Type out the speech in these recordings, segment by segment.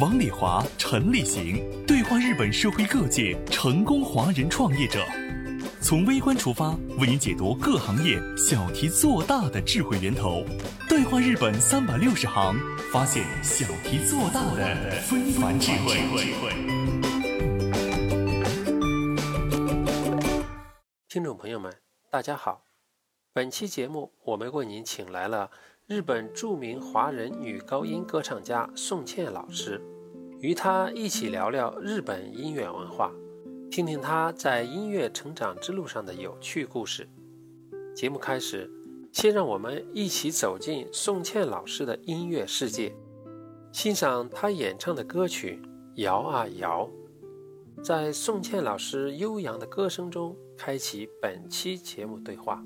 王礼华、陈立行对话日本社会各界成功华人创业者，从微观出发，为您解读各行业小题做大的智慧源头。对话日本三百六十行，发现小题做大的非凡智慧。听众朋友们，大家好，本期节目我们为您请来了。日本著名华人女高音歌唱家宋茜老师，与她一起聊聊日本音乐文化，听听她在音乐成长之路上的有趣故事。节目开始，先让我们一起走进宋茜老师的音乐世界，欣赏她演唱的歌曲《摇啊摇》。在宋茜老师悠扬的歌声中，开启本期节目对话。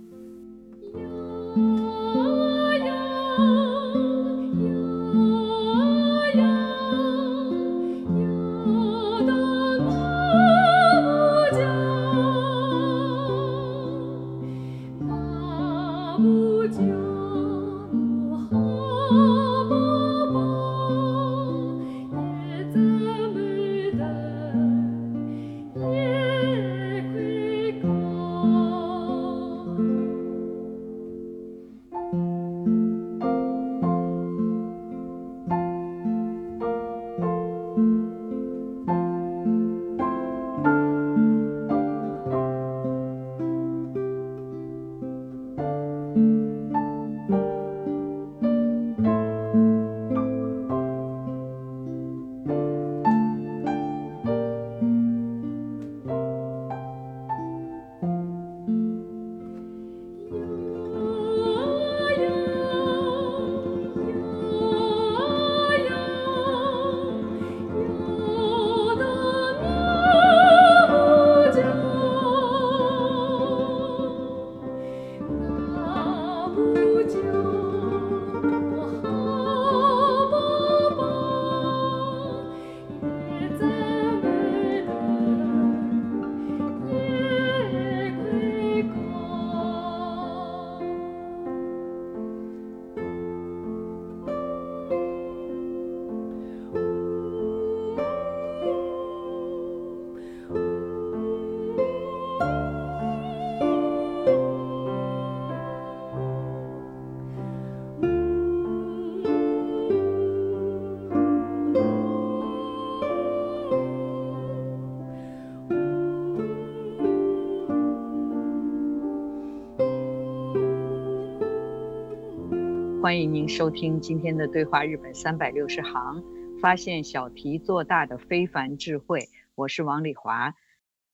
欢迎您收听今天的对话日本三百六十行，发现小题做大的非凡智慧。我是王丽华。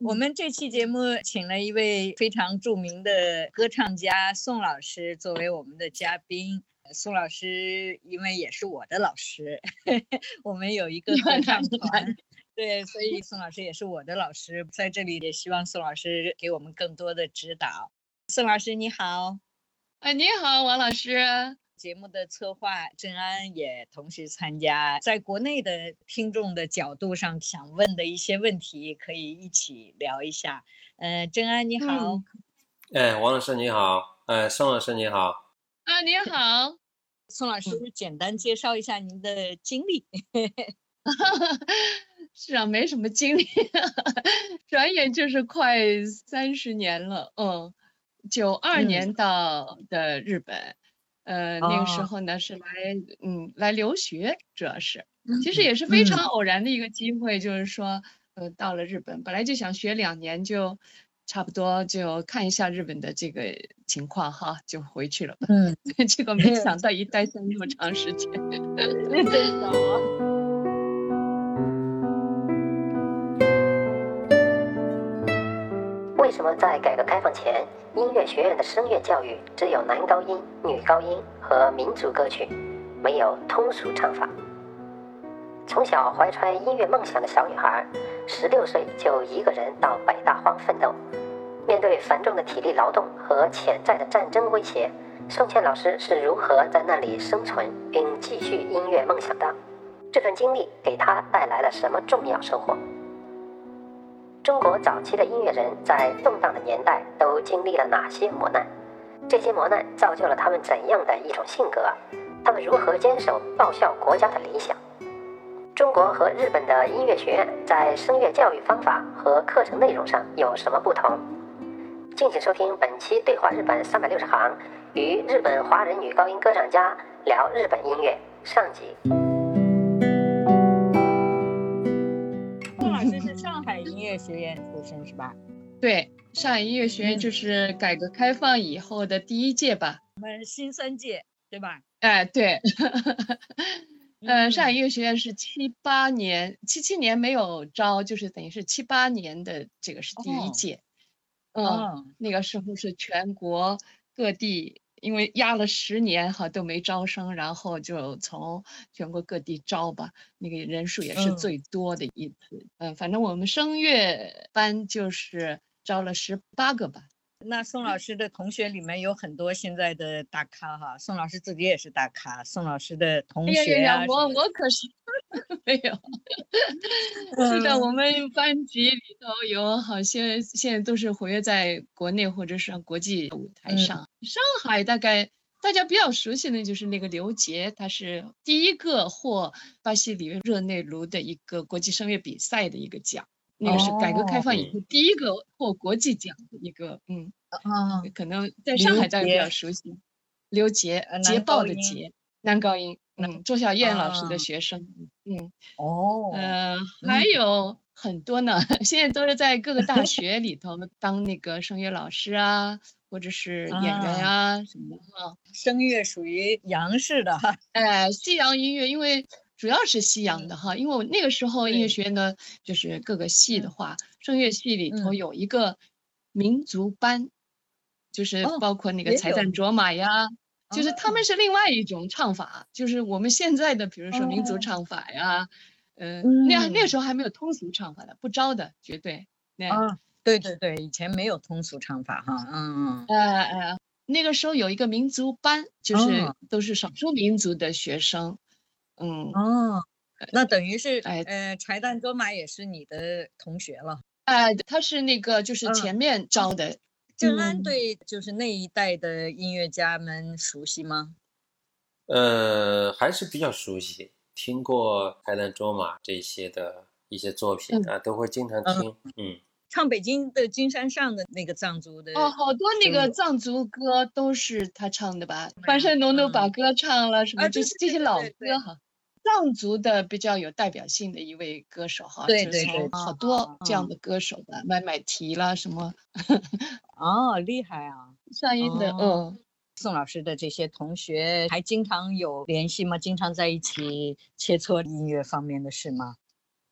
我们这期节目请了一位非常著名的歌唱家宋老师作为我们的嘉宾。宋老师因为也是我的老师，我们有一个合唱 团，对，所以宋老师也是我的老师。在这里也希望宋老师给我们更多的指导。宋老师你好，哎，你好，王老师。节目的策划郑安也同时参加，在国内的听众的角度上想问的一些问题，可以一起聊一下。呃，郑安你好，哎，王老师你好，哎，宋老师你好，啊，你好，宋老师简单介绍一下您的经历。是啊，没什么经历，转眼就是快三十年了。嗯，九二年到的日本。呃，那个时候呢是来，嗯，来留学，主要是，其实也是非常偶然的一个机会，就是说，呃，到了日本，本来就想学两年，就差不多就看一下日本的这个情况哈，就回去了。嗯，结果没。想到一待下那么长时间，真的。为什么在改革前，音乐学院的声乐教育只有男高音、女高音和民族歌曲，没有通俗唱法？从小怀揣音乐梦想的小女孩，十六岁就一个人到北大荒奋斗。面对繁重的体力劳动和潜在的战争威胁，宋茜老师是如何在那里生存并继续音乐梦想的？这段经历给她带来了什么重要收获？中国早期的音乐人在动荡的年代都经历了哪些磨难？这些磨难造就了他们怎样的一种性格？他们如何坚守报效国家的理想？中国和日本的音乐学院在声乐教育方法和课程内容上有什么不同？敬请收听本期《对话日本三百六十行》，与日本华人女高音歌唱家聊日本音乐上集。乐学院出身是吧？对，上海音乐学院就是改革开放以后的第一届吧？我们新三届对吧？哎，对。呃，上海音乐学院是七八年，七七年没有招，就是等于是七八年的这个是第一届。嗯，那个时候是全国各地，因为压了十年哈都没招生，然后就从全国各地招吧，那个人数也是最多的一次。嗯，反正我们声乐班就是招了十八个吧。那宋老师的同学里面有很多现在的大咖哈，宋老师自己也是大咖。宋老师的同学啊，我我可是 没有。是的，我们班级里头有好些现在都是活跃在国内或者是国际舞台上。上海大概大家比较熟悉的就是那个刘杰，他是第一个获巴西里约热内卢的一个国际声乐比赛的一个奖。那个是改革开放以后第一个获国际奖的一个，嗯，啊，可能在上海大家比较熟悉，刘杰，捷报的捷，男高音，嗯，周小燕老师的学生，嗯，哦，呃，还有很多呢，现在都是在各个大 学里头当那个声乐老师啊，或者是演员啊什么的哈。声乐属于洋式的哈，哎，西洋音乐，因为。主要是西洋的哈，因为我那个时候音乐学院呢，就是各个系的话，声乐系里头有一个民族班，就是包括那个才旦卓玛呀，就是他们是另外一种唱法，就是我们现在的，比如说民族唱法呀，嗯，那那时候还没有通俗唱法的，不招的，绝对。啊，对对对，以前没有通俗唱法哈，嗯嗯。哎哎，那个时候有一个民族班，就是都是少数民族的学生。嗯哦，那等于是哎呃，柴旦卓玛也是你的同学了。哎，他是那个就是前面招的。郑安对就是那一代的音乐家们熟悉吗？呃，还是比较熟悉，听过海南卓玛这些的一些作品啊，都会经常听。嗯，唱北京的金山上的那个藏族的哦，好多那个藏族歌都是他唱的吧？翻山农奴把歌唱了什么？这这些老歌哈。藏族的比较有代表性的一位歌手哈，对对对，好多这样的歌手的，麦麦提啦什么，哦，厉害啊，上音的，嗯，宋老师的这些同学还经常有联系吗？经常在一起切磋音乐方面的事吗？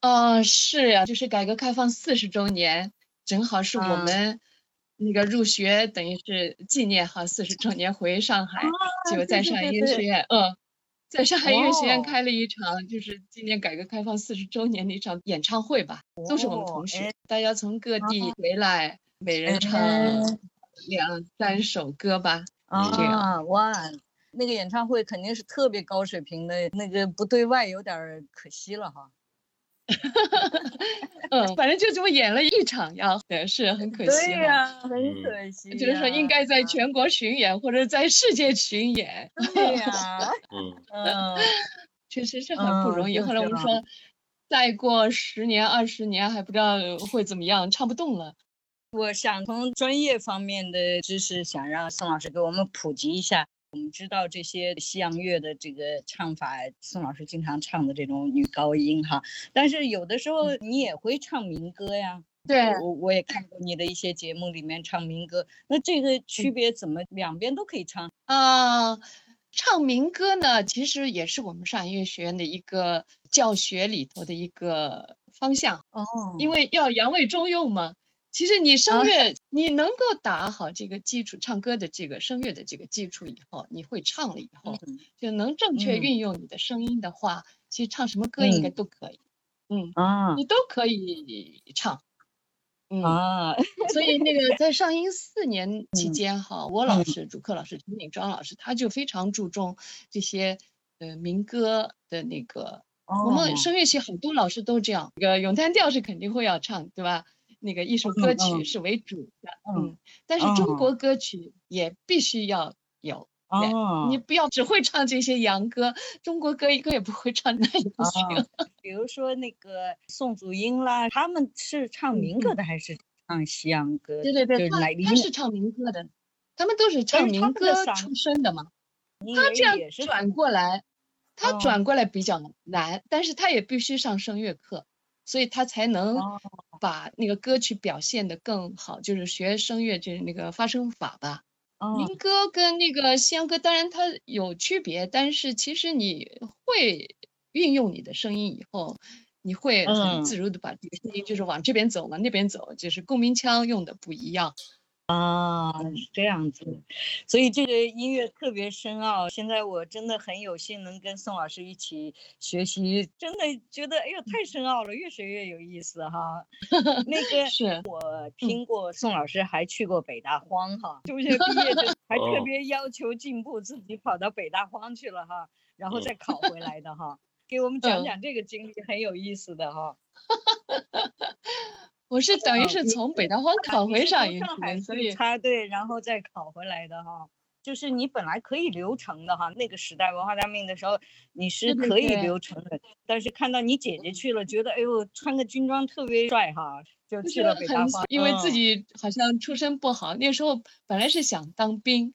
哦，是呀，就是改革开放四十周年，正好是我们那个入学，等于是纪念哈四十周年回上海，就在上海音乐学院，嗯。在上海音乐学院开了一场，就是纪念改革开放四十周年的一场演唱会吧，都是我们同学，大家从各地回来，每人唱两三首歌吧，这样哇，那个演唱会肯定是特别高水平的，那个不对外有点可惜了哈。嗯，反正就这么演了一场呀，也是很可惜。对呀，很可惜。就是说，应该在全国巡演或者在世界巡演。对呀，嗯 嗯，确实是很不容易。后来我们说，再过十年、二十年还不知道会怎么样，唱不动了。我想从专业方面的知识，想让宋老师给我们普及一下。我们知道这些西洋乐的这个唱法，宋老师经常唱的这种女高音哈，但是有的时候你也会唱民歌呀。对，我我也看过你的一些节目里面唱民歌，那这个区别怎么两边都可以唱啊？唱民歌呢，其实也是我们上海音乐学院的一个教学里头的一个方向哦，因为要扬为中用嘛。其实你声乐，你能够打好这个基础，唱歌的这个声乐的这个基础以后，你会唱了以后，就能正确运用你的声音的话，其实唱什么歌应该都可以。嗯啊你都可以唱。嗯，啊，所以那个在上音四年期嗯间哈，我老嗯师主课老师陈敏庄老师，他就非常注重这些呃民歌的那个。我们哦声乐系很多老师都这样，这个咏叹调是肯定会要唱，对吧？那个艺术歌曲是为主的，嗯嗯，但是中哦国歌曲也必须要有。你不要只会唱这些洋歌，中国歌一个也不会唱，那也不行。哦比如说那个宋祖英啦，他们是唱民歌的还是唱西洋歌？对对对，他他是唱民歌的，他们都是唱民歌出身的嘛。他这样转过来，他哦转过来比较难，但是他也必须上声乐课，所以他才能哦把那个歌曲表现的更好，就是学声乐就是那个发声法吧。哦民歌跟那个西洋歌当然它有区别，但是其实你会运用你的声音以后，你会嗯很自如的把这个声音就是往这边走，往那边走，就是共鸣腔用的不一样。啊，是这样子，所以这个音乐特别深奥。现在我真的很有幸能跟宋老师一起学习，真的觉得哎呦太深奥了，越学越有意思哈。那个是，我听过宋老师还去过北大荒哈，中学毕业就 还特哦别要求进步，自己跑到北大荒去了哈，然后再考回来的哈。给我们讲嗯讲这个经历，很有意思的哈。我是等于是从北大荒考回上海去，所以插队，然后再考回来的哈。就是你本来可以留城的哈，那个时代文化大革命的时候你是可以对留城的，但是看到你姐姐去了，觉得哎呦穿个军装特别帅哈，就去了北大荒。因为自嗯己好像出身不好，那时候本来是想当兵，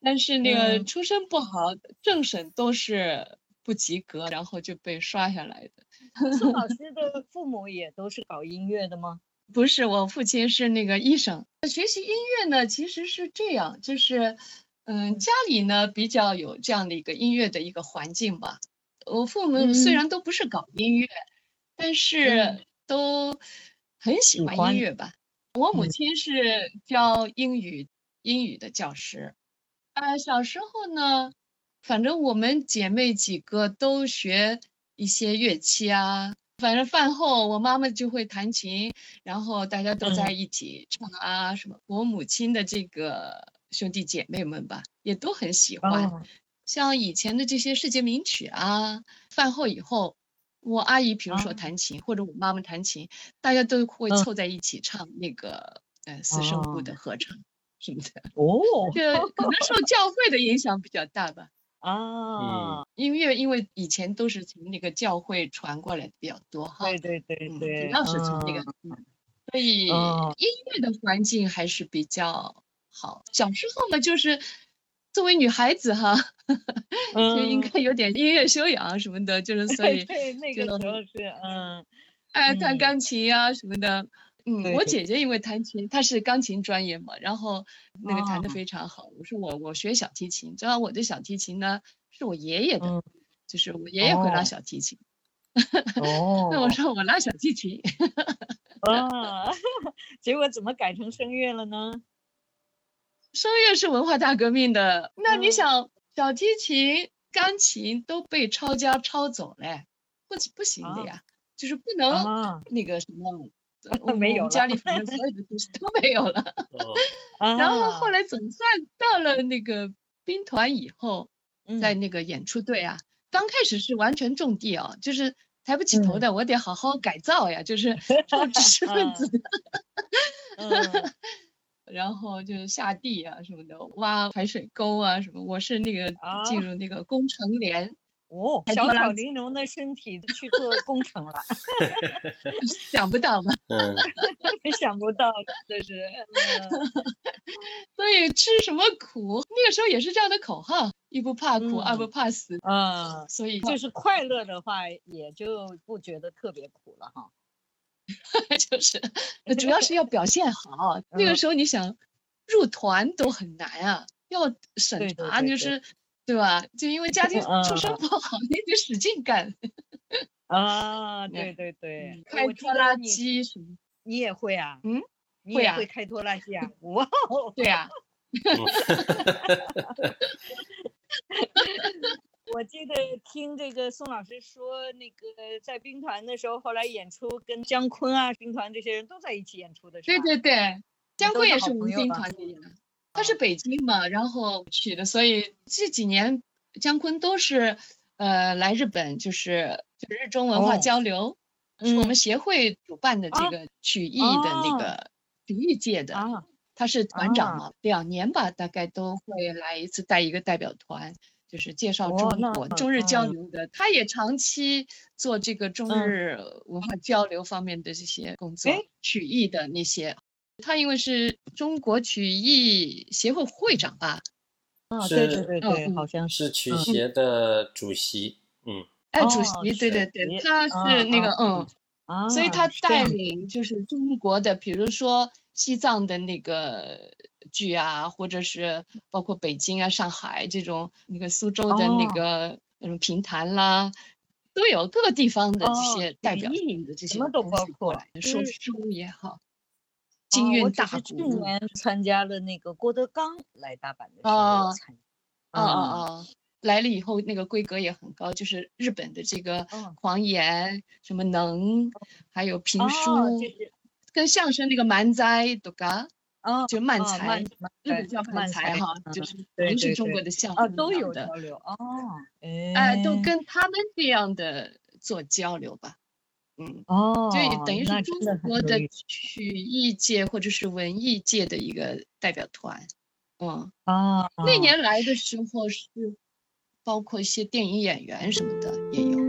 但是那个嗯出身不好，政审都是不及格，然后就被刷下来的。宋老 师的父母也都是搞音乐的吗？不是，我父亲是那个医生。学习音乐呢，其实是这样，就是，嗯，家里呢比较有这样的一个音乐的一个环境吧。我父母虽嗯然都不是搞音乐，但嗯是都很喜欢音乐吧。我母嗯亲是教英语英语的教师，啊，小时候呢，反正我们姐妹几个都学一些乐器啊。反正饭后我妈妈就会弹琴，然后大家都在嗯一起唱啊什么。我母亲的这个兄弟姐妹们吧，也都很喜欢。哦像以前的这些世界名曲啊，饭后以后，我阿姨比如说啊弹琴，或者我妈妈弹琴，大家都会嗯凑在一起唱那个呃四声部的哦合唱什么的。哦这可能受教会的影响比较大吧。啊，音乐因为以前都是从那个教会传过来的比较多哈，对对对嗯对，主要是从那个，嗯所以哦音乐的环境还是比较好。小时候嘛，就是作为女孩子哈，就应嗯该有点音乐修养什么的，就是所以对那个时候是嗯爱弹嗯钢琴呀、什么的。嗯，我姐姐因为弹琴，她是钢琴专业嘛，然后那个弹得哦非常好。我说我我学小提琴，正好我的小提琴呢是我爷爷的，嗯就是我爷爷会拉哦小提琴。哦，那我说我拉小提琴，啊，结果怎么改成声乐了呢？声乐是文化大革命的。那你嗯想，小提琴、钢琴都被抄家抄走嘞，不不行的啊呀，就是不能啊那个什么。呃我没有家里反正所有的东西都没有了。哦，然后后啊。来总算到了那个兵团以后，在嗯。那个演出队啊，刚开始是完全种地哦，就是抬不起头嗯。的，我得好好改造呀，就是做知识分子，嗯。然后就是下地啊什么的，挖排水沟啊什么。我是那个啊。进入那个工程连，哦，小巧玲珑的身体去做工程了 想不到吧？嗯，想不到，就是嗯所以吃什么苦，那个时候也是这样的口号：一不怕苦，二不嗯怕死。啊，所以就是快乐的话，也就不觉得特别苦了哈。就是呃主要是要表现好。那个嗯时候你想入团都很难啊，要审查，对对就是对吧？就因为家庭出身嗯不好，你得使劲干。啊，对嗯对对嗯，开拖拉机什么？你也会啊？嗯，你也会开拖拉机啊？哇哦，对呀、我记得听这个宋老师说，那个在兵团的时候，后来演出跟姜昆啊、兵团这些人都在一起演出的，时候对对对，姜昆也是我们兵团团的人，他是北京嘛，然后去的，所以这几年姜昆都是呃来日本，就是就是日中文化交流，是我们协会主办的这个曲艺的那个曲艺界的。他是团长嘛，两年吧，大概都会来一次，带一个代表团，就是介绍中国中日交流的。他也长期做这个中日文化交流方面的这些工作，曲艺的那些。他因为是中国曲艺协会会长吧？啊，对对对对，好像是曲协的主席。嗯，哎，主席，对对对，他是那个嗯，所以他带领就是中国的，比如说。西藏的那个剧啊，或者是包括北京啊、上海这种，那个苏州的那个那种评弹啦，都有各个地方的这些代表性的这些，什么都包括，说书也好，京韵大鼓。去年参加了那个郭德纲来大阪的时候参，啊啊啊！来了以后那个规格也很高，就是日本的这个狂言、什么能，还有评书。跟相声那个漫才都嘎，啊，就漫才，日本叫漫才哈，就是都是中国的相声都有交流哦，哎，都跟他们这样的做交流吧，嗯，哦，就等于是中国的曲艺界或者是文艺界的一个代表团，嗯，啊，那年来的时候是包括一些电影演员什么的也有。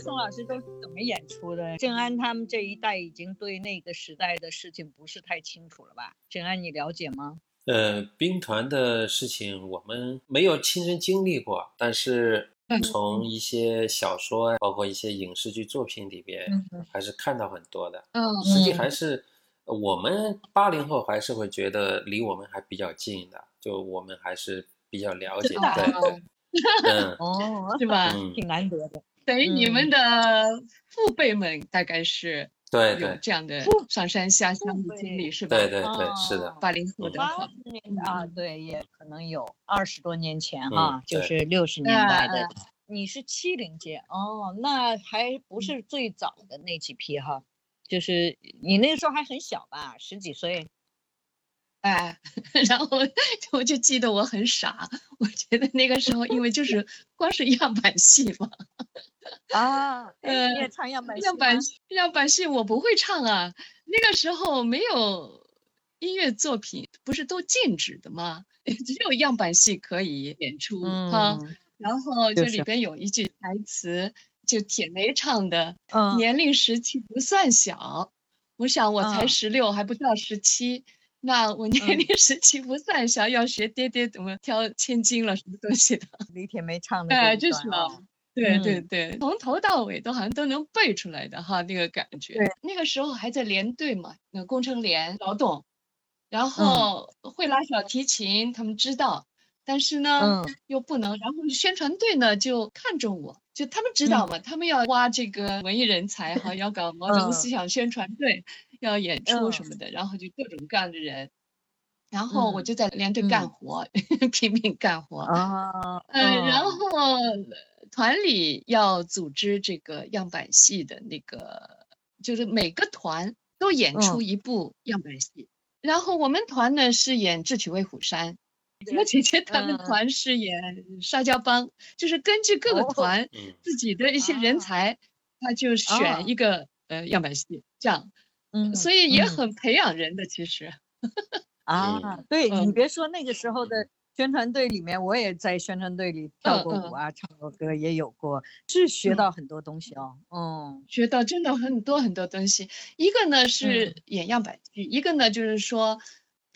宋老师都是怎么演出的？郑安他们这一代已经对那个时代的事情不是太清楚了吧？郑安，你了解吗？呃，兵团的事情我们没有亲身经历过，但是从一些小说，包括一些影视剧作品里边，还是看到很多的。嗯，实际还是我们八零后还是会觉得离我们还比较近的，就我们还是比较了解。对对，嗯，哦，是吧？挺难得的。等于你们的父辈们大概是对有这样的上山下乡的经历是吧？对对对，是的。八零后的啊，对，也可能有二十多年前哈，就是六十年代的。你是七零届哦，那还不是最早的那几批哈，就是你那个时候还很小吧，十几岁。哎，然后 我就记得我很傻，我觉得那个时候因为就是光是样板戏嘛，啊，呃，也唱样板戏样板样板戏我不会唱啊，那个时候没有音乐作品，不是都禁止的吗？只有样板戏可以演出哈。然后这里边有一句台词，就铁梅唱的，年龄十七不算小，我想我才十六，还不到十七。那我年龄十七不算小，要学爹爹怎么挑千金了，什么东西的？李铁梅唱的，哎，就是嘛，对对对，从头到尾都好像都能背出来的哈，那个感觉。那个时候还在连队嘛，那工程连劳动，然后会拉小提琴，他们知道，但是呢，又不能。然后宣传队呢就看中我，就他们知道嘛，他们要挖这个文艺人才哈，要搞 毛泽东思想宣传队。要演出什么的，然后就各种各样的人，然后我就在连队干活，拼命干活啊。嗯，然后团里要组织这个样板戏的那个，就是每个团都演出一部样板戏。然后我们团呢是演《智取威虎山》，我姐姐他们团是演《沙雕帮》，就是根据各个团自己的一些人才，他就选。一个呃样板戏这样。嗯，所以也很培养人的，其实。啊，对你。别说那个时候的宣传队里面，我也在宣传队里跳过舞啊，唱过歌，也有过，是学到。很多东西哦。嗯，学到真的很多很多东西。一个呢是演样板剧，一个呢就是说，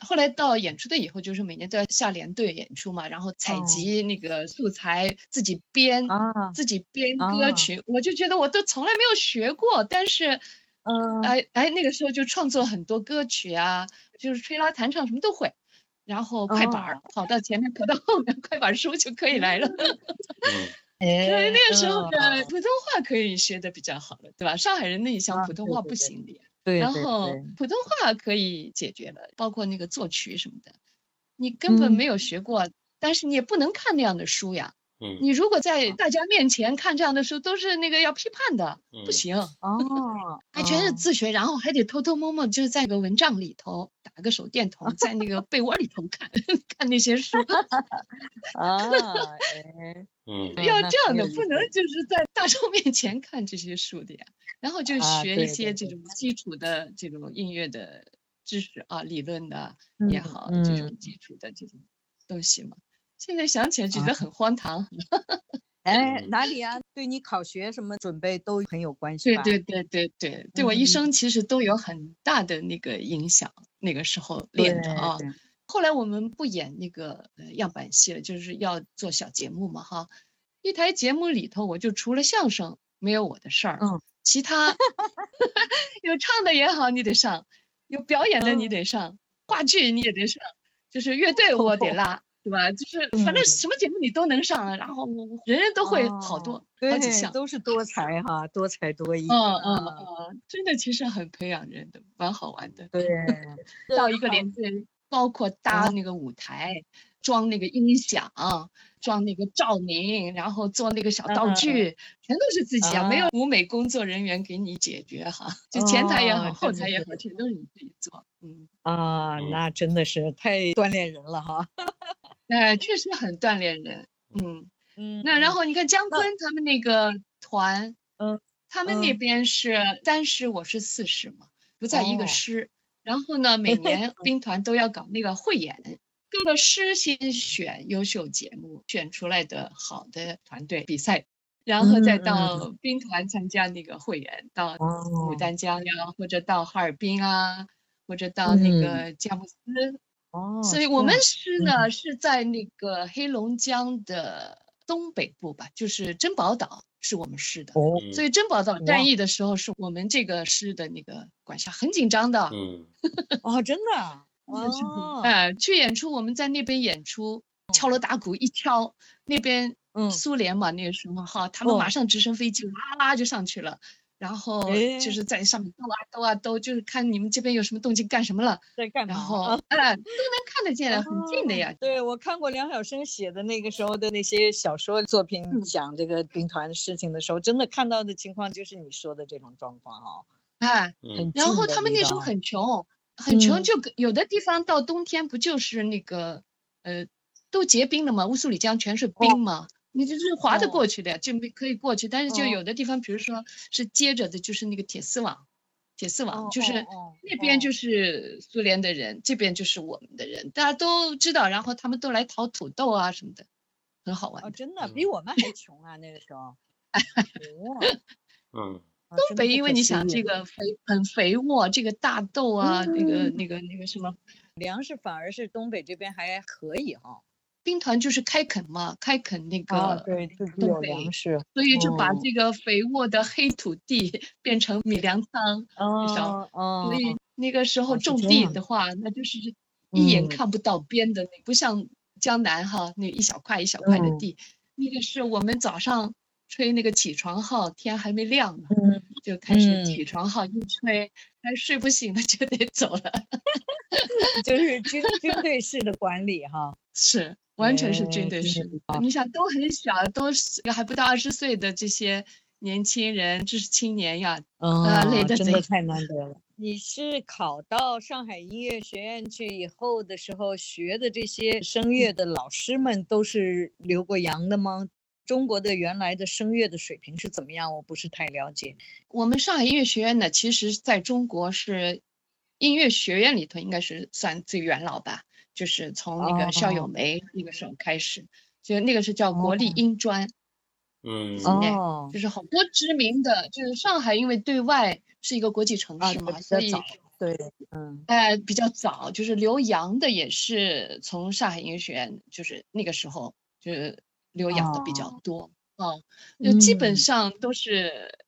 后来到演出队以后，就是每年都要下连队演出嘛，然后采集那个素材，自己编，自己编歌曲。我就觉得我都从来没有学过，但是。嗯，哎哎，那个时候就创作很多歌曲啊，就是吹拉弹唱什么都会，然后快板儿、跑到前面，跑到后面，快板书就可以来了。对，那个时候的嗯普通话可以学的比较好了，对吧？上海人内向，啊普通话不行的呀。对，然后普通话可以解决了，包括那个作曲什么的，你根本嗯没有学过，但是你也不能看那样的书呀。嗯。你如果在大家面前看这样的书，都是那个要批判的，不嗯。行，哦，还全是哦。自学，然后还得偷偷摸摸，就是在个蚊帐里头打个手电筒，在那个被窝里头看 看那些书，啊，哎，嗯。嗯要这样的，不能就是在大众面前看这些书的呀。然后就啊学一些这种。基础的这种音乐的知识啊，理论的也嗯好，这种嗯。基础的这种东西嘛。现在想起来觉啊得很荒唐。哎，嗯哪里啊？对你考学什么准备都很有关系吧？对对对对对，对我一嗯生其实都有很大的那个影响。那个时候练的啊，后来我们不演那个呃样板戏了，就是要做小节目嘛哈。一台节目里头，我就除了相声没有我的事儿，嗯，其他 有唱的也好，你得上；有表演的你嗯得上，话剧你也得上，就是乐队我得拉，对吧？就是反正嗯什么节目你都能上，然后人人都会好多、好几项。都是多才哈，多才多艺。嗯嗯啊嗯，真的其实很培养人的，蛮好玩的。对，到一个年纪，包括搭那个舞台、装那个音响、装那个照明，然后做那个小道嗯具，全都是自己啊，没有啊舞美工作人员给你解决哈。就前台也好，后台也好，全都是你自己做。嗯，啊，嗯那真的是太锻炼人了哈。哎，确实很锻炼人。嗯，嗯，那然嗯后你看姜昆他们那个团，嗯，他们那嗯。边是三师，我是四师嘛，不在一个哦。师。然后呢，每年 兵团都要搞那个汇演，各个师先选优秀节目，选出来的好的团队比赛，然后再到。兵团参加那个汇演，到牡哦。丹江呀，或者到哈尔滨啊，或者到那嗯。个佳木斯，哦，所以我们师呢是在那个黑龙江的东北部吧，就是珍宝岛是我们师的。哦，嗯所以珍宝岛战役的时候，是我们这个师的那个管辖，很紧张的。嗯 哦，真的啊，哦，哎，去演出，我们在那边演出，敲锣打鼓一敲，那边嗯苏联嘛，那个时候哈，他们马哦上直升飞机哇啦就上去了，然后哎就是在上面兜啊兜啊兜，就是看你们这边有什么动静干什么了，在干嘛？然后啊哎都能看得见，很近的哦呀。对，我看过梁晓声写的那个时候的那些小说作品，嗯讲这个兵团的事情的时候，真的看到的情况就是你说的这种状况哦。哎，嗯然后他们那时候很穷，很穷，嗯就有的地方到冬天不就是那个呃都结冰了嘛，乌苏里江全是冰嘛，你就是划得哦过去的呀，就没可以过去。但是就哦有的地方，比如说是接着的，就是那个铁丝网，铁丝网哦就是那边就哦是苏联的人，这边就是我们的人，大家都知道，然后他们都来淘土豆啊什么的，很好玩哦，真的嗯比我们还穷啊，那个时候。哦嗯啊东北，因为你想这个肥很肥沃，这个大豆啊，那个那个那个什么。粮食反而是东北这边还可以哈。兵团就是开垦嘛，开垦那个，啊，对，自己有东北粮食。所以就把哦这个肥沃的黑土地 变成米粮仓，哦哦所以那个时候种地的话，那就是一眼嗯看不到边的，那不像江南哈那一小块一小块的嗯地，那个是我们早上吹那个起床号，天还没亮呢，嗯，就开始嗯起床号一吹，还睡不醒了就得走了，就是军军队式的管理哈。是完全是军队式你想都很小，都是还不到二十岁的这些年轻人，知识青年呀，啊累得贼真的太难得了。你是考到上海音乐学院去以后的时候学的这些声乐的老师们都是留过洋的吗？中国的原来的声乐的水平是怎么样？我不是太了解。我们上海音乐学院呢，其实在中国是音乐学院里头应该是算最元老吧，就是从那个校友哦。梅那个时候开始，就那个是叫国立哦。音专，嗯。哦就是好多知名的，就是上海因为对外是一个国际城啊，市嘛，所以，对，嗯。呃比较早，就是留洋的也是从上海音乐学院，就是那个时候就是留洋的比较哦。多，哦，就基本嗯。上都是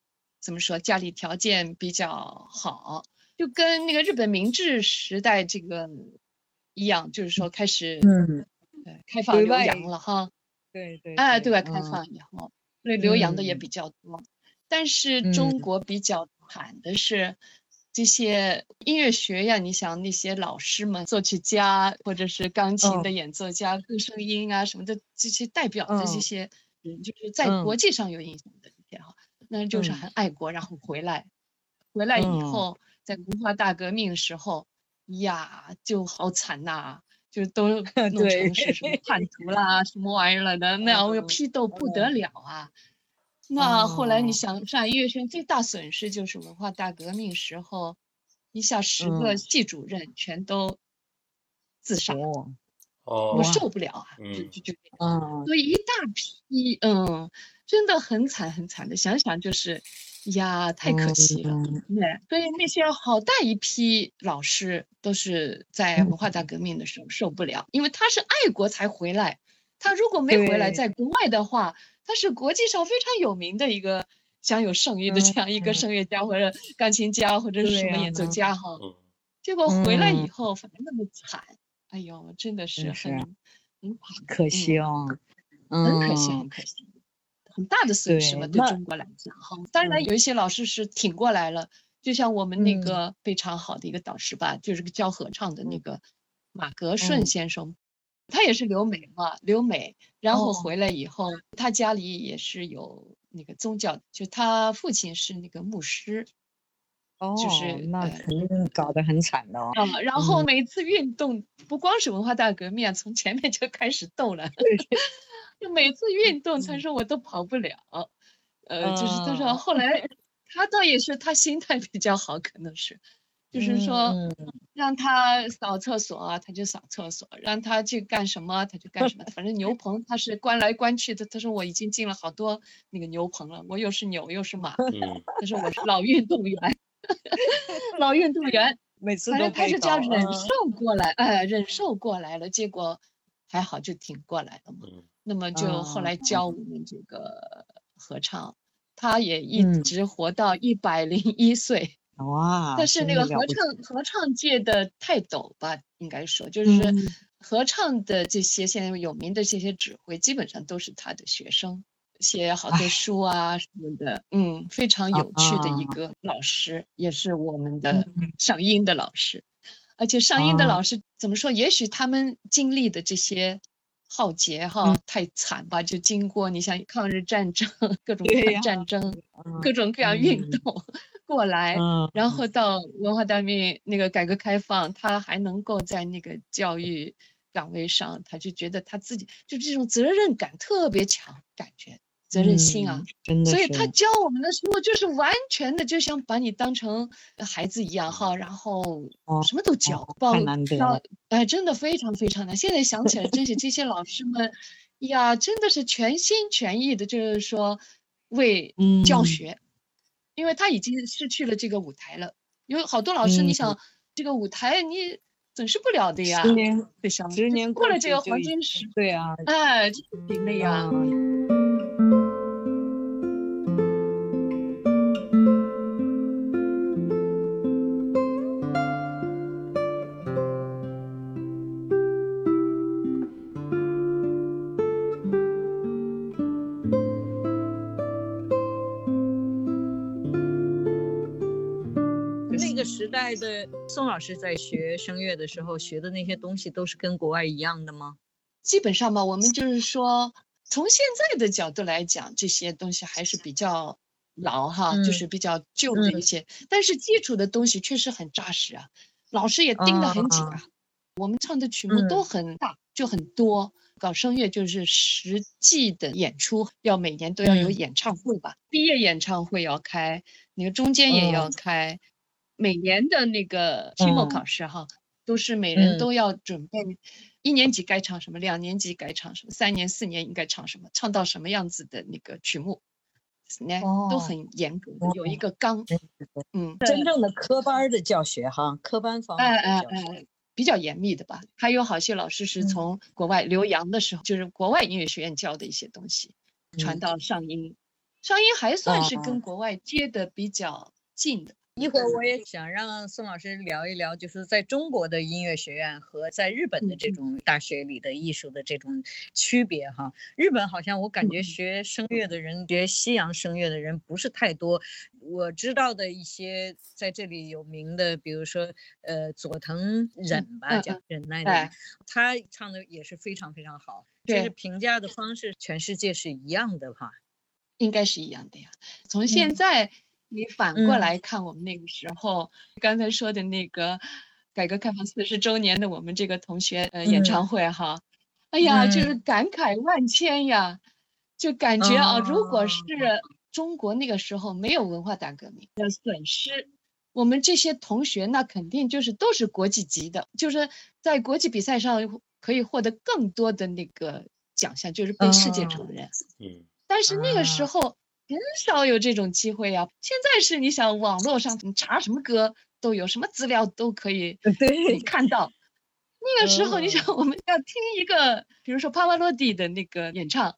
怎么说，家里条件比较好，就跟那个日本明治时代这个一样，就是说开始嗯，对开放留洋了哈。对对，哎，对外嗯开放以后，所以留洋的也嗯。比较多。但是中嗯。国比较惨的是，这些音乐学院，你想那些老师们，作曲家或者是钢琴的嗯。演奏家、歌声音啊什么的这些代表的这嗯。些人，就是在嗯。国际上有影响的这些哈，那就是嗯。很爱国，然后回来，回来以嗯。后，在文化大革命的时候，呀，就好惨呐、就都 弄对成是什么叛徒啦，什么玩意儿了的，那样嗯批斗不得了啊。那后来你哦。想上音乐学院最大损失就是文化大革命时候，一下十个嗯。系主任全都自杀，我，受不了啊，就嗯。就就嗯。所以一大批，嗯，真的很惨很惨的，想想就是，呀，太可惜了。嗯对，所以那些好大一批老师都是在文化大革命的时候受不了，因为他是爱国才回来，他如果没回来，在国外的话，他是国际上非常有名的一个享有盛誉的这样一个嗯声乐家或者钢琴家或者是什么演奏家哈。嗯。结果回来以嗯。后反而那么惨，哎呦，真的是很很可惜哦，很可惜，嗯很可惜，很大的损失嘛，对对中国来讲。哈。当然，嗯。有一些老师是挺过来了，就像我们那嗯。个非常好的一个导师吧，就是个教合唱的那个马格顺嗯。先生，他也是留美嘛，留美，然后哦。回来以后，他家里也是有那个宗教，就他父亲是那个牧师，哦，就是那呃肯定搞得很惨的哦。啊，然后嗯。每次运动不光是文化大革命啊，从前面就开始斗了，就每次运动，他嗯说我都跑不了，呃，就是他说哦后来他倒也是他心态比较好，可能是，就是说嗯让他扫厕所啊，他就扫厕所；让他去干什么，他就干什么。反正牛 棚他是关来关去的，他说我已经进了好多那个牛棚了，我又是牛又是马，嗯他说我是老运动员，老运动员。每次反正他都被搞是叫忍嗯受过来，哎，忍受过来了，结果还好就挺过来了嘛。嗯那么就后来嗯教我们这个合唱，他也一嗯直活到一百零一岁。哇，但是那个合唱合唱界的泰斗吧，应该说就是嗯合唱的这些现在有名的这些指挥，基本上都是他的学生，写好多书啊什么的，嗯，非常有趣的一啊个老师，也是我们的嗯上音的老师。而且上音的啊老师怎么说？也许他们经历的这些浩劫哈、嗯。太惨吧，就经过你像抗日战争各种各样战争，嗯各种各样运嗯。动 过来，嗯。然后到文化大革命那个改革开放，他还能够在那个教育岗位上，他就觉得他自己就这种责任感特别强，感觉责任心啊嗯，真的所以他教我们的时候就是完全的就像把你当成孩子一样哈，然后哦什么都教太难得了哎，真的非常非常难。现在想起来，真是这些老师们呀，真的是全心全意的，就是说为教嗯学，因为他已经失去了这个舞台了。有好多老师，你嗯想这个舞台你损失不了的呀，十年对十年过了这个黄金时，对啊，哎，就不行了呀。嗯的宋老师在学声乐的时候学的那些东西都是跟国外一样的吗？基本上吧，我们就是说，从现在的角度来讲，这些东西还是比较老哈，就嗯是比较旧的一些，但是基础的东西确实很扎实啊，老师也盯得很紧啊。我们唱的曲目都嗯很大，就很多。搞声乐就是实际的演出，要每年都要有嗯演唱会吧，毕业演唱会要开，那个中间也要嗯开，每年的那个期末嗯考试哈，都是每人嗯都要准备，一年级该唱什么，两年级该唱什么，三年四年应该唱什么，唱到什么样子的那个曲目，呢都哦很严格的，有一个纲，嗯，真正的科班儿的教学哈，科班方面的教学。哎，比较严密的吧。还有好些老师是嗯从国外留洋的时候，就是国外音乐学院教的一些东西，传嗯到上音，上音还算是跟国外接的比较近的。一会儿我也想让宋老师聊一聊，就是在中国的音乐学院和在日本的这种大学里的艺术的这种区别哈。日本好像我感觉学声乐的人，学西洋声乐的人不是太多。我知道的一些在这里有名的，比如说呃佐藤忍吧，叫忍耐的，他唱的也是非常非常好。就是评价的方式，全世界是一样的哈，应该是一样的呀。从现在。你反过来看，我们那个时候刚才说的那个改革开放四十周年的我们这个同学呃演唱会哈，哎呀，就是感慨万千呀，就感觉啊，如果是中国那个时候没有文化大革命的损失，我们这些同学那肯定就是都是国际级的，就是在国际比赛上可以获得更多的那个奖项，就是被世界承认。嗯，但是那个时候。很少有这种机会呀！现在是你想网络上你查什么歌都有，什么资料都可以对看到。那个时候你想我们要听一个，比如说帕瓦罗蒂的那个演唱，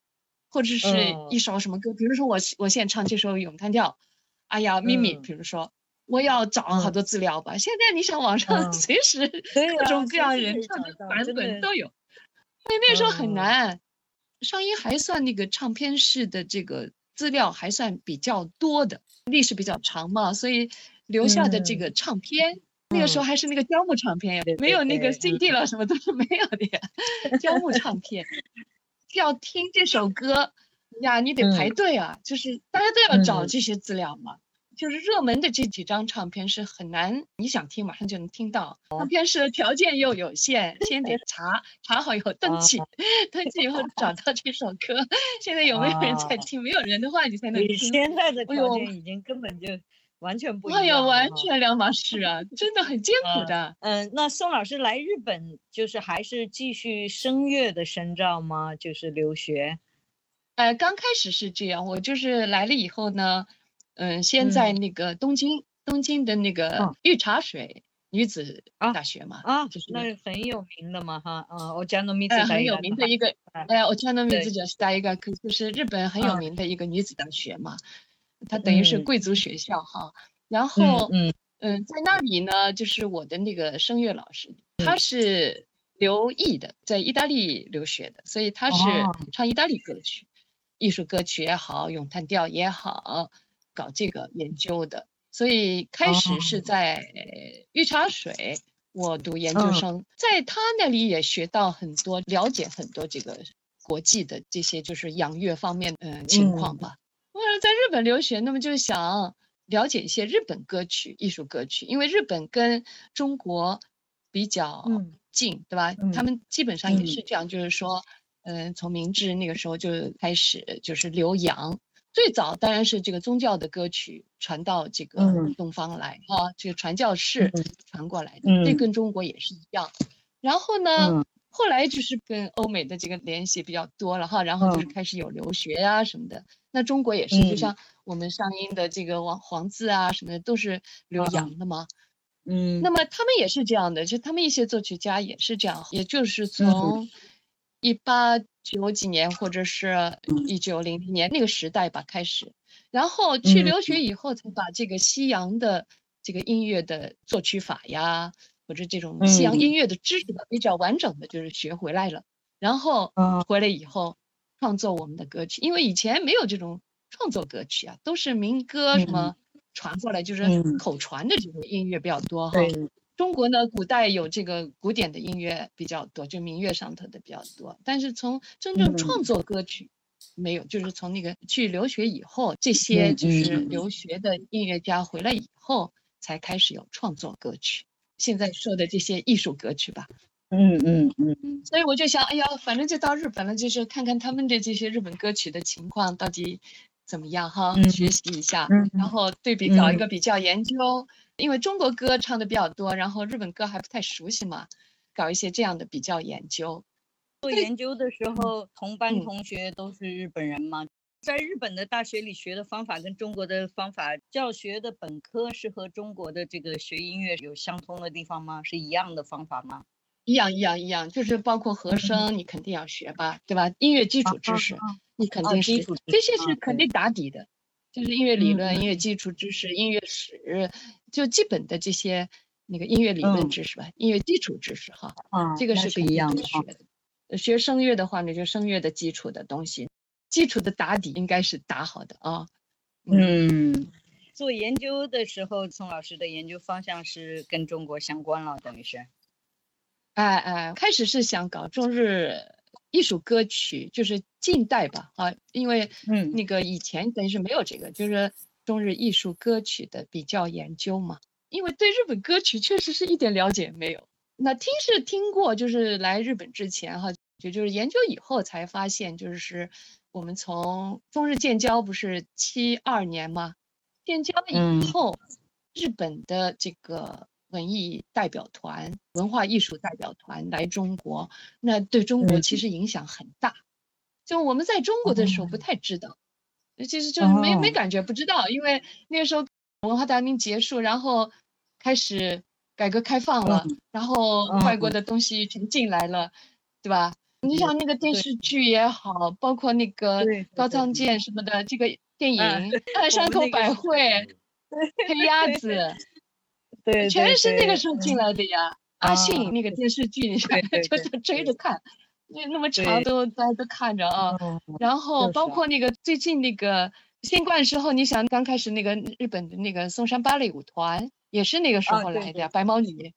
或者是一首什么歌，比如说我我现唱这首咏叹调，哎呀咪咪，比如说我要找好多资料吧。现在你想网上 随时各种各样人唱的版本都有，所以那时候很难。上音还算那个唱片式的这个。资料还算比较多的，历史比较长嘛，所以留下的这个唱片，那个时候还是那个胶木唱片呀，没有那个 CD 了，什么都是没有的呀，胶木唱片，要听这首歌呀，你得排队啊，就是大家都要找这些资料嘛。就是热门的这几张唱片是很难，你想听马上就能听到。唱片是条件又有限，先得查查好以后登记，登记以后找到这首歌。现在有没有人在听？没有人的话，你才能听。现在的条件已经根本就完全不一样。哎呀，完全两码事啊，真的很艰苦的。嗯，那宋老师来日本就是还是继续声乐的深造吗？就是留学？呃，刚开始是这样，我就是来了以后呢。嗯，先在那个东京，东京的那个御茶水女子大学嘛，啊，就是那很有名的嘛，哈，啊，我讲的名字很有名的一个，哎，我讲的名字就是大一个，就是日本很有名的一个女子大学嘛，它等于是贵族学校哈。然后，嗯。嗯，在那里呢，就是我的那个声乐老师，他是留意的，在意大利留学的，所以他是唱意大利歌曲，艺术歌曲也好，咏叹调也好。搞这个研究的，所以开始是在御茶水，我读研究生，在他那里也学到很多，了解很多这个国际的这些就是养乐方面嗯情况吧。我在日本留学，那么就想了解一些日本歌曲、艺术歌曲，因为日本跟中国比较近，对吧？他们基本上也是这样，就是说，嗯，从明治那个时候就开始就是留洋。最早当然是这个宗教的歌曲传到这个东方来啊，这个传教士传过来的，这跟中国也是一样。然后呢，后来就是跟欧美的这个联系比较多了哈，然后就是开始有留学呀什么的。那中国也是，就像我们上音的这个王黄字啊什么的，都是留洋的嘛。嗯，那么他们也是这样的，就他们一些作曲家也是这样，也就是从。一八九几年或者是一九零零年那个时代吧开始，然后去留学以后才把这个西洋的这个音乐的作曲法呀，或者这种西洋音乐的知识吧比较完整的就是学回来了，然后回来以后创作我们的歌曲，因为以前没有这种创作歌曲啊，都是民歌什么传过来，就是口传的这种音乐比较多哈。中国呢，古代有这个古典的音乐比较多，就民乐上头的比较多。但是从真正创作歌曲没有，就是从那个去留学以后，这些就是留学的音乐家回来以后才开始有创作歌曲。现在说的这些艺术歌曲吧，嗯嗯嗯。所以我就想，哎呀，反正就到日本了，就是看看他们的这些日本歌曲的情况到底怎么样哈，学习一下，然后对比搞一个比较研究。因为中国歌唱的比较多，然后日本歌还不太熟悉嘛，搞一些这样的比较研究。做研究的时候，同班同学都是日本人吗？在日本的大学里学的方法跟中国的方法，教学的本科是和中国的这个学音乐有相通的地方吗？是一样的方法吗？一样一样一样，就是包括和声，你肯定要学吧，对吧？音乐基础知识，你肯定是这些是肯定打底的。就是音乐理论、嗯音乐基础知识、音乐史，就基本的这些那个音乐理论嗯知识吧，音乐基础知识哈，啊，这个是不一样的学学声乐的话呢，就声乐的基础的东西，基础的打底应该是打好的啊。嗯，做研究的时候，宋老师的研究方向是跟中国相关了，等于是。哎哎，开始是想搞中日艺术歌曲，就是近代吧啊，因为嗯那个以前等于是没有这个，就是中日艺术歌曲的比较研究嘛。因为对日本歌曲确实是一点了解没有，那听是听过，就是来日本之前哈，也就是研究以后才发现，就是我们从中日建交不是七二年吗？建交嗯以后，日本的这个文艺代表团、文化艺术代表团来中国，那对中国嗯其实影响很大。就我们在中国的时候不太知道，其实就是没没哦。感觉，不知道，因为那个时候文化大革命结束，然后开始改革开放了，然后外国嗯的。东西全进来了，对吧？你像那个电视剧也好，包括那个高仓健什么的，这个电影山口百惠》黑鸭子，对，全是那个时候进来的呀。阿啊信那个电视剧，你看对对就是追着看，那那么长都大家都看着啊。嗯然后包括那个最近那个新冠时候，你想刚开始那个日本的那个松山芭蕾舞团也是那个时候来的呀，白毛女。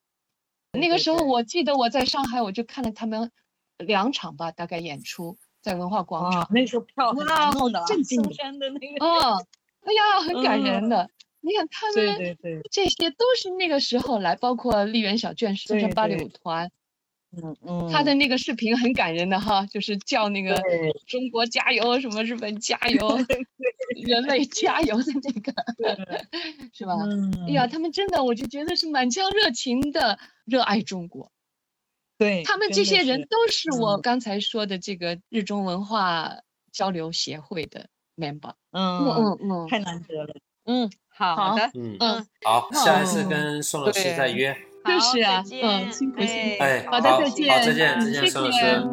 那个时候我记得我在上海，我就看了他们两场吧，大概演出在文化广场。啊，那时候票很哇好难弄的啊，震惊的嵩山的那个，哦，哎呀，很感人嗯的。你看他们对对，这些都是那个时候来，包括丽媛小卷、松山芭蕾舞团，嗯嗯，他的那个视频很感人的哈，就是叫那个中国加油，什么日本加 油，人类加油的那个，是吧？嗯，哎呀，他们真的，我就觉得是满腔热情的热爱中国。对，他们这些人都是我。嗯刚才说的这个日中文化交流协会的 member。嗯嗯嗯嗯，太难得了，嗯，好好的，嗯，嗯，好，下一次嗯跟宋老师再约。就是啊好再嗯辛苦辛苦。哎，好的，再见好，再见，嗯再见，宋老师。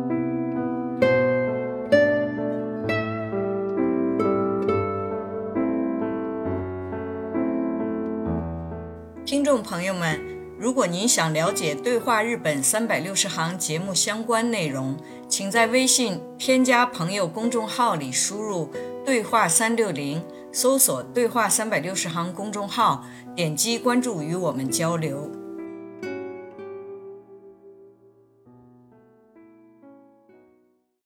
听众朋友们，如果您想了解《对话日本三百六十行》节目相关内容，请在微信添加朋友公众号里输入“对话三六零”，搜索“对话三百六十行”公众号，点击关注与我们交流。